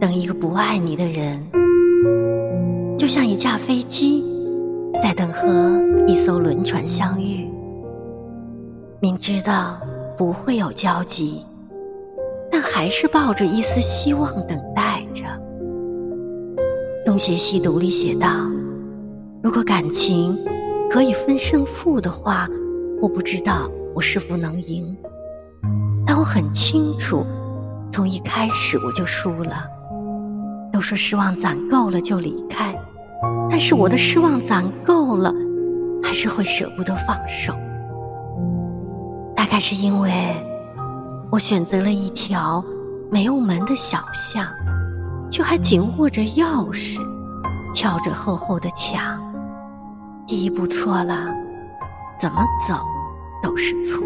等一个不爱你的人，就像一架飞机在等和一艘轮船相遇，明知道不会有交集，但还是抱着一丝希望等待着。《东邪西毒》里写道：“如果感情可以分胜负的话，我不知道我是否能赢，但我很清楚。”从一开始我就输了。都说失望攒够了就离开，但是我的失望攒够了，还是会舍不得放手。大概是因为我选择了一条没有门的小巷，却还紧握着钥匙，敲着厚厚的墙。第一步错了，怎么走都是错。